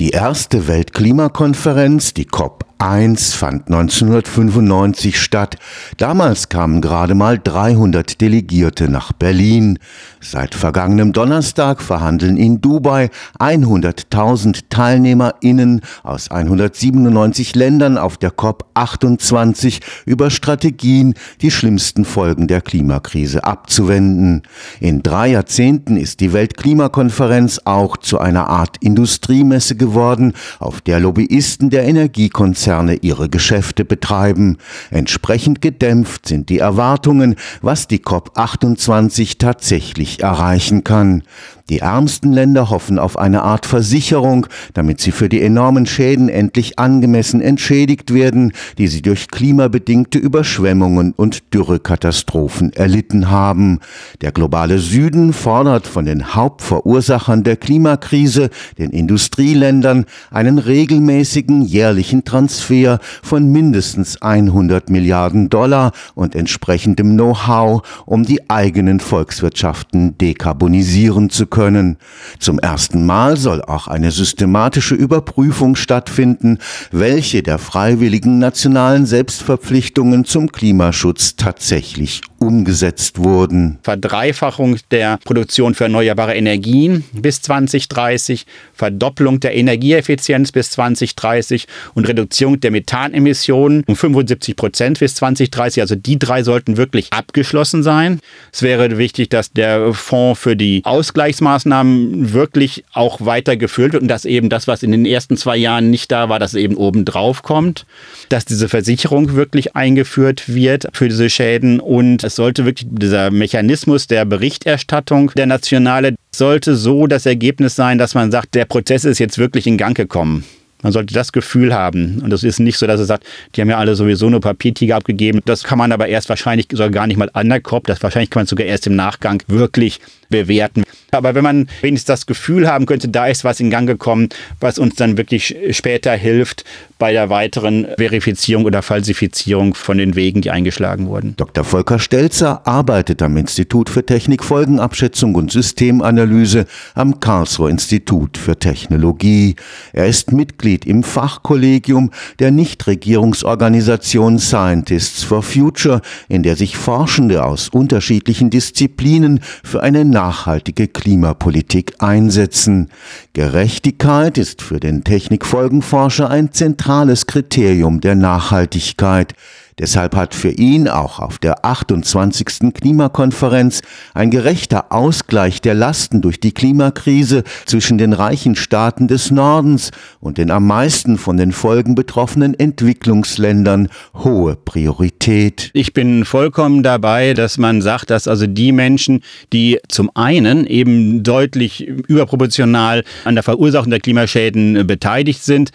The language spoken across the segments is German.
Die erste Weltklimakonferenz, die COP 1 fand 1995 statt. Damals kamen gerade mal 300 Delegierte nach Berlin. Seit vergangenem Donnerstag verhandeln in Dubai 100.000 TeilnehmerInnen aus 197 Ländern auf der COP 28 über Strategien, die schlimmsten Folgen der Klimakrise abzuwenden. In drei Jahrzehnten ist die Weltklimakonferenz auch zu einer Art Industriemesse geworden, auf der Lobbyisten der Energiekonzerne Konzerne ihre Geschäfte betreiben. Entsprechend gedämpft sind die Erwartungen, was die COP28 tatsächlich erreichen kann. Die ärmsten Länder hoffen auf eine Art Versicherung, damit sie für die enormen Schäden endlich angemessen entschädigt werden, die sie durch klimabedingte Überschwemmungen und Dürrekatastrophen erlitten haben. Der globale Süden fordert von den Hauptverursachern der Klimakrise, den Industrieländern, einen regelmäßigen jährlichen Transfer von mindestens 100 Milliarden Dollar und entsprechendem Know-how, um die eigenen Volkswirtschaften dekarbonisieren zu können können. Zum ersten Mal soll auch eine systematische Überprüfung stattfinden, welche der freiwilligen nationalen Selbstverpflichtungen zum Klimaschutz tatsächlich umgesetzt wurden. Verdreifachung der Produktion für erneuerbare Energien bis 2030, Verdopplung der Energieeffizienz bis 2030 und Reduzierung der Methanemissionen um 75 Prozent bis 2030. Also die drei sollten wirklich abgeschlossen sein. Es wäre wichtig, dass der Fonds für die Ausgleichsmaßnahmen wirklich auch weitergeführt wird und dass eben das, was in den ersten zwei Jahren nicht da war, dass eben oben drauf kommt, dass diese Versicherung wirklich eingeführt wird für diese Schäden und es sollte wirklich dieser Mechanismus der Berichterstattung der Nationale sollte so das Ergebnis sein, dass man sagt, der Prozess ist jetzt wirklich in Gang gekommen. Man sollte das Gefühl haben. Und das ist nicht so, dass er sagt, die haben ja alle sowieso nur Papiertiger abgegeben. Das kann man aber erst wahrscheinlich sogar gar nicht mal an der Kopf. Das wahrscheinlich kann man sogar erst im Nachgang wirklich bewerten. Aber wenn man wenigstens das Gefühl haben könnte, da ist was in Gang gekommen, was uns dann wirklich später hilft bei der weiteren Verifizierung oder Falsifizierung von den Wegen, die eingeschlagen wurden. Dr. Volker Stelzer arbeitet am Institut für Technikfolgenabschätzung und Systemanalyse am Karlsruher Institut für Technologie. Er ist Mitglied im Fachkollegium der Nichtregierungsorganisation Scientists for Future, in der sich Forschende aus unterschiedlichen Disziplinen für eine nachhaltige Klimapolitik einsetzen. Gerechtigkeit ist für den Technikfolgenforscher ein zentrales Kriterium der Nachhaltigkeit. Deshalb hat für ihn auch auf der 28. Klimakonferenz ein gerechter Ausgleich der Lasten durch die Klimakrise zwischen den reichen Staaten des Nordens und den am meisten von den Folgen betroffenen Entwicklungsländern hohe Priorität. Ich bin vollkommen dabei, dass man sagt, dass also die Menschen, die zum einen eben deutlich überproportional an der Verursachung der Klimaschäden beteiligt sind,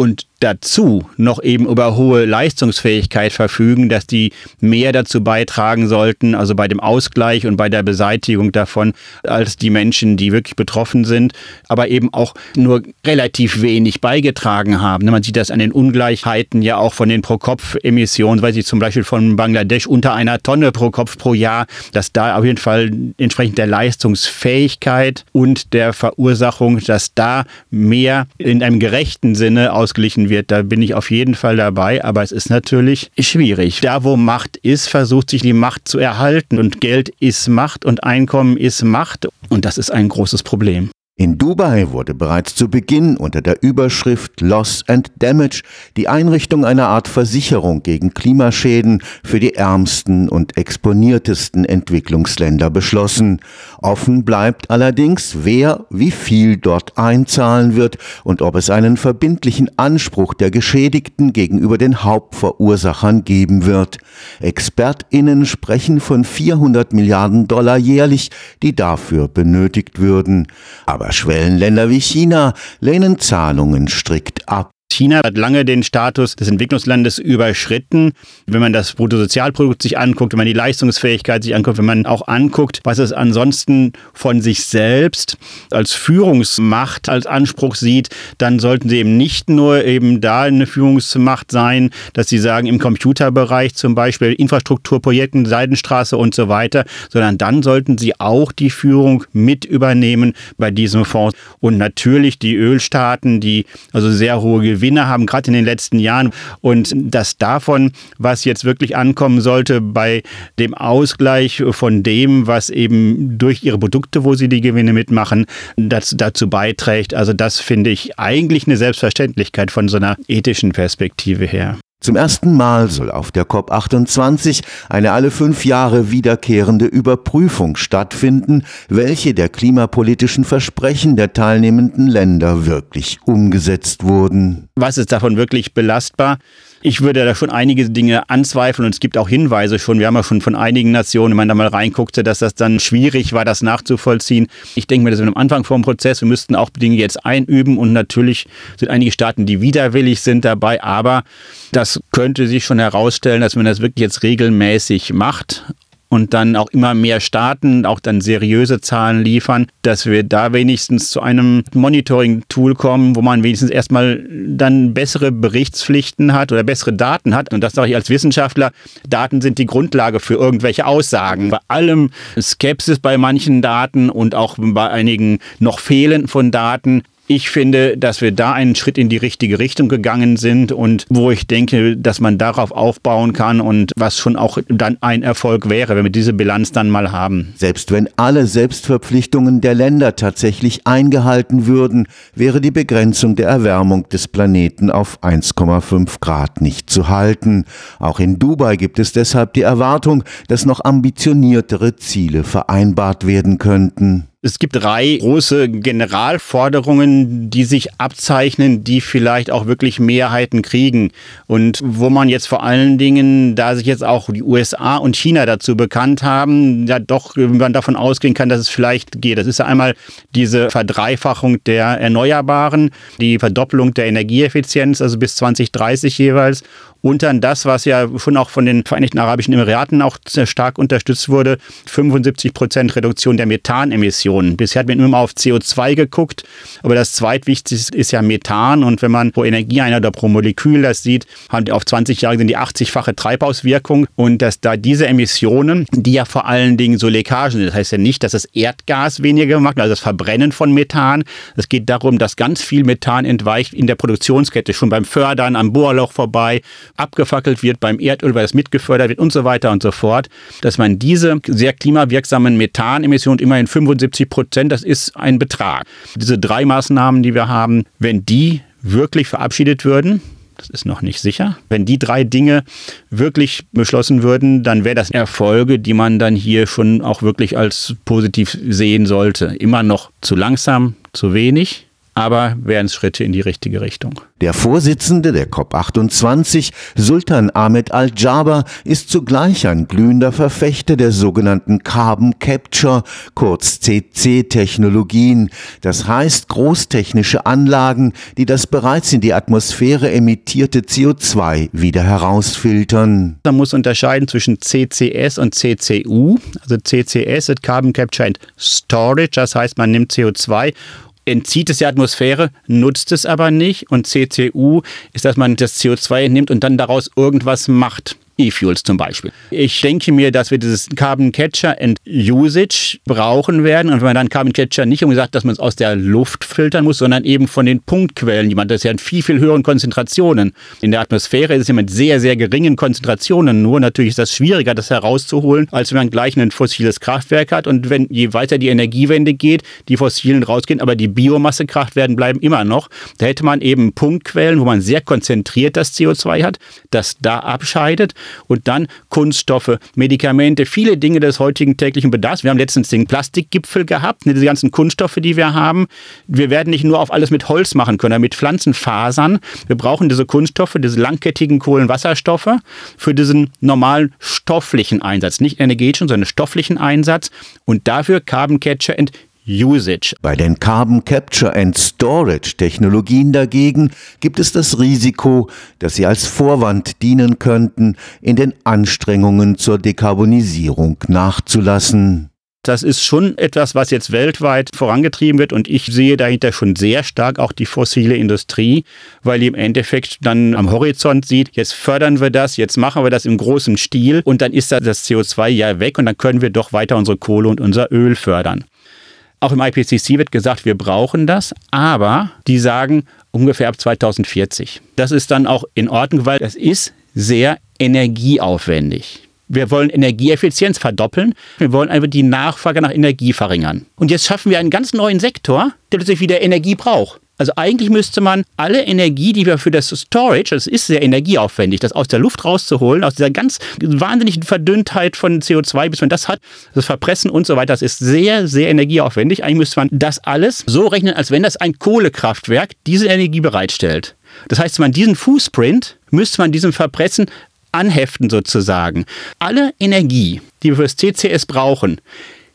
und dazu noch eben über hohe Leistungsfähigkeit verfügen, dass die mehr dazu beitragen sollten, also bei dem Ausgleich und bei der Beseitigung davon, als die Menschen, die wirklich betroffen sind, aber eben auch nur relativ wenig beigetragen haben. Man sieht das an den Ungleichheiten ja auch von den Pro-Kopf-Emissionen, weil sie zum Beispiel von Bangladesch unter einer Tonne pro Kopf pro Jahr, dass da auf jeden Fall entsprechend der Leistungsfähigkeit und der Verursachung, dass da mehr in einem gerechten Sinne aus wird, da bin ich auf jeden Fall dabei. Aber es ist natürlich schwierig. Da, wo Macht ist, versucht sich die Macht zu erhalten. Und Geld ist Macht und Einkommen ist Macht. Und das ist ein großes Problem. In Dubai wurde bereits zu Beginn unter der Überschrift Loss and Damage die Einrichtung einer Art Versicherung gegen Klimaschäden für die ärmsten und exponiertesten Entwicklungsländer beschlossen. Offen bleibt allerdings, wer wie viel dort einzahlen wird und ob es einen verbindlichen Anspruch der Geschädigten gegenüber den Hauptverursachern geben wird. Expertinnen sprechen von 400 Milliarden Dollar jährlich, die dafür benötigt würden. Aber Schwellenländer wie China lehnen Zahlungen strikt ab. China hat lange den Status des Entwicklungslandes überschritten. Wenn man das Bruttosozialprodukt sich anguckt, wenn man die Leistungsfähigkeit sich anguckt, wenn man auch anguckt, was es ansonsten von sich selbst als Führungsmacht, als Anspruch sieht, dann sollten sie eben nicht nur eben da eine Führungsmacht sein, dass sie sagen, im Computerbereich zum Beispiel Infrastrukturprojekten, Seidenstraße und so weiter, sondern dann sollten sie auch die Führung mit übernehmen bei diesem Fonds. Und natürlich die Ölstaaten, die also sehr hohe Gewinne haben, gerade in den letzten Jahren. Und dass davon, was jetzt wirklich ankommen sollte, bei dem Ausgleich von dem, was eben durch ihre Produkte, wo sie die Gewinne mitmachen, das dazu beiträgt. Also das finde ich eigentlich eine Selbstverständlichkeit von so einer ethischen Perspektive her. Zum ersten Mal soll auf der COP28 eine alle fünf Jahre wiederkehrende Überprüfung stattfinden, welche der klimapolitischen Versprechen der teilnehmenden Länder wirklich umgesetzt wurden. Was ist davon wirklich belastbar? Ich würde da schon einige Dinge anzweifeln und es gibt auch Hinweise schon. Wir haben ja schon von einigen Nationen, wenn man da mal reinguckte, dass das dann schwierig war, das nachzuvollziehen. Ich denke mir, dass wir am Anfang vom Prozess, wir müssten auch Dinge jetzt einüben und natürlich sind einige Staaten, die widerwillig sind dabei, aber das könnte sich schon herausstellen, dass man das wirklich jetzt regelmäßig macht und dann auch immer mehr Staaten auch dann seriöse Zahlen liefern, dass wir da wenigstens zu einem Monitoring-Tool kommen, wo man wenigstens erstmal dann bessere Berichtspflichten hat oder bessere Daten hat. Und das sage ich als Wissenschaftler, Daten sind die Grundlage für irgendwelche Aussagen. Bei allem Skepsis bei manchen Daten und auch bei einigen noch Fehlen von Daten ich finde, dass wir da einen Schritt in die richtige Richtung gegangen sind und wo ich denke, dass man darauf aufbauen kann und was schon auch dann ein Erfolg wäre, wenn wir diese Bilanz dann mal haben. Selbst wenn alle Selbstverpflichtungen der Länder tatsächlich eingehalten würden, wäre die Begrenzung der Erwärmung des Planeten auf 1,5 Grad nicht zu halten. Auch in Dubai gibt es deshalb die Erwartung, dass noch ambitioniertere Ziele vereinbart werden könnten. Es gibt drei große Generalforderungen, die sich abzeichnen, die vielleicht auch wirklich Mehrheiten kriegen. Und wo man jetzt vor allen Dingen, da sich jetzt auch die USA und China dazu bekannt haben, ja doch man davon ausgehen kann, dass es vielleicht geht. Das ist ja einmal diese Verdreifachung der Erneuerbaren, die Verdoppelung der Energieeffizienz, also bis 2030 jeweils und dann das, was ja schon auch von den Vereinigten Arabischen Emiraten auch sehr stark unterstützt wurde, 75 Prozent Reduktion der Methanemissionen. Bisher hat man immer auf CO2 geguckt, aber das zweitwichtigste ist ja Methan. Und wenn man pro Energieeinheit oder pro Molekül das sieht, haben die auf 20 Jahre sind die 80-fache Treibhauswirkung. Und dass da diese Emissionen, die ja vor allen Dingen so Leckagen sind, das heißt ja nicht, dass das Erdgas weniger macht, also das Verbrennen von Methan. Es geht darum, dass ganz viel Methan entweicht in der Produktionskette, schon beim Fördern am Bohrloch vorbei, abgefackelt wird beim Erdöl, weil es mitgefördert wird und so weiter und so fort, dass man diese sehr klimawirksamen Methanemissionen immerhin 75 Prozent, das ist ein Betrag. Diese drei Maßnahmen, die wir haben, wenn die wirklich verabschiedet würden, das ist noch nicht sicher. Wenn die drei Dinge wirklich beschlossen würden, dann wäre das Erfolge, die man dann hier schon auch wirklich als positiv sehen sollte. Immer noch zu langsam, zu wenig, aber wären Schritte in die richtige Richtung. Der Vorsitzende der COP28, Sultan Ahmed Al-Jaber, ist zugleich ein glühender Verfechter der sogenannten Carbon Capture, kurz CC-Technologien. Das heißt großtechnische Anlagen, die das bereits in die Atmosphäre emittierte CO2 wieder herausfiltern. Man muss unterscheiden zwischen CCS und CCU. Also CCS ist Carbon Capture and Storage, das heißt, man nimmt CO2 entzieht es der Atmosphäre, nutzt es aber nicht. Und CCU ist, dass man das CO2 nimmt und dann daraus irgendwas macht. E-Fuels zum Beispiel. Ich denke mir, dass wir dieses Carbon Catcher and Usage brauchen werden. Und wenn man dann Carbon Catcher nicht um gesagt, dass man es aus der Luft filtern muss, sondern eben von den Punktquellen, die man, das ist ja in viel, viel höheren Konzentrationen. In der Atmosphäre ist es ja mit sehr, sehr geringen Konzentrationen. Nur natürlich ist das schwieriger, das herauszuholen, als wenn man gleich ein fossiles Kraftwerk hat. Und wenn je weiter die Energiewende geht, die fossilen rausgehen, aber die Biomassekraftwerke bleiben immer noch. Da hätte man eben Punktquellen, wo man sehr konzentriert das CO2 hat, das da abscheidet und dann Kunststoffe, Medikamente, viele Dinge des heutigen täglichen Bedarfs. Wir haben letztens den Plastikgipfel gehabt, ne, diese ganzen Kunststoffe, die wir haben. Wir werden nicht nur auf alles mit Holz machen können, mit Pflanzenfasern. Wir brauchen diese Kunststoffe, diese langkettigen Kohlenwasserstoffe für diesen normalen stofflichen Einsatz, nicht energetischen, sondern stofflichen Einsatz und dafür Carbon Catcher and Usage. Bei den Carbon Capture and Storage Technologien dagegen gibt es das Risiko, dass sie als Vorwand dienen könnten, in den Anstrengungen zur Dekarbonisierung nachzulassen. Das ist schon etwas, was jetzt weltweit vorangetrieben wird und ich sehe dahinter schon sehr stark auch die fossile Industrie, weil die im Endeffekt dann am Horizont sieht, jetzt fördern wir das, jetzt machen wir das im großen Stil und dann ist da das CO2 ja weg und dann können wir doch weiter unsere Kohle und unser Öl fördern. Auch im IPCC wird gesagt, wir brauchen das, aber die sagen ungefähr ab 2040. Das ist dann auch in Ordnung, weil das ist sehr energieaufwendig. Wir wollen Energieeffizienz verdoppeln. Wir wollen einfach die Nachfrage nach Energie verringern. Und jetzt schaffen wir einen ganz neuen Sektor, der plötzlich wieder Energie braucht. Also eigentlich müsste man alle Energie, die wir für das Storage, das ist sehr energieaufwendig, das aus der Luft rauszuholen, aus dieser ganz wahnsinnigen Verdünntheit von CO2, bis man das hat, das Verpressen und so weiter, das ist sehr, sehr energieaufwendig. Eigentlich müsste man das alles so rechnen, als wenn das ein Kohlekraftwerk diese Energie bereitstellt. Das heißt, man diesen Fußprint müsste man diesem Verpressen anheften sozusagen. Alle Energie, die wir für das CCS brauchen,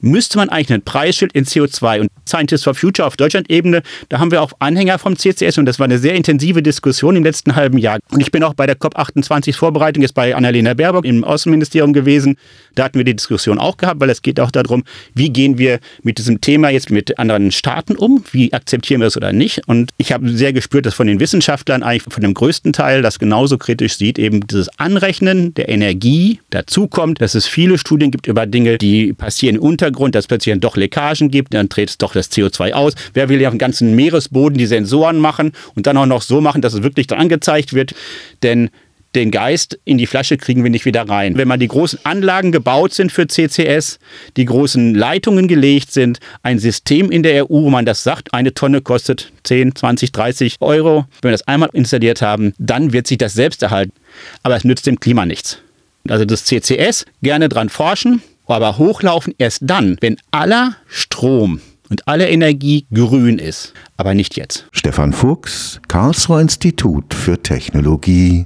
müsste man eigentlich ein Preisschild in CO2 und Scientists for Future auf Deutschland-Ebene, da haben wir auch Anhänger vom CCS und das war eine sehr intensive Diskussion im letzten halben Jahr. Und ich bin auch bei der COP28 Vorbereitung jetzt bei Annalena Baerbock im Außenministerium gewesen. Da hatten wir die Diskussion auch gehabt, weil es geht auch darum, wie gehen wir mit diesem Thema jetzt mit anderen Staaten um? Wie akzeptieren wir es oder nicht? Und ich habe sehr gespürt, dass von den Wissenschaftlern eigentlich von dem größten Teil das genauso kritisch sieht, eben dieses Anrechnen der Energie dazu kommt, dass es viele Studien gibt über Dinge, die passieren im Untergrund, dass plötzlich dann doch Leckagen gibt, dann dreht es doch das CO2 aus. Wer will ja auf dem ganzen Meeresboden die Sensoren machen und dann auch noch so machen, dass es wirklich dann angezeigt wird? Denn den Geist in die Flasche kriegen wir nicht wieder rein. Wenn mal die großen Anlagen gebaut sind für CCS, die großen Leitungen gelegt sind, ein System in der EU, wo man das sagt, eine Tonne kostet 10, 20, 30 Euro. Wenn wir das einmal installiert haben, dann wird sich das selbst erhalten. Aber es nützt dem Klima nichts. Also das CCS, gerne dran forschen, aber hochlaufen erst dann, wenn aller Strom und alle Energie grün ist, aber nicht jetzt. Stefan Fuchs, Karlsruher Institut für Technologie.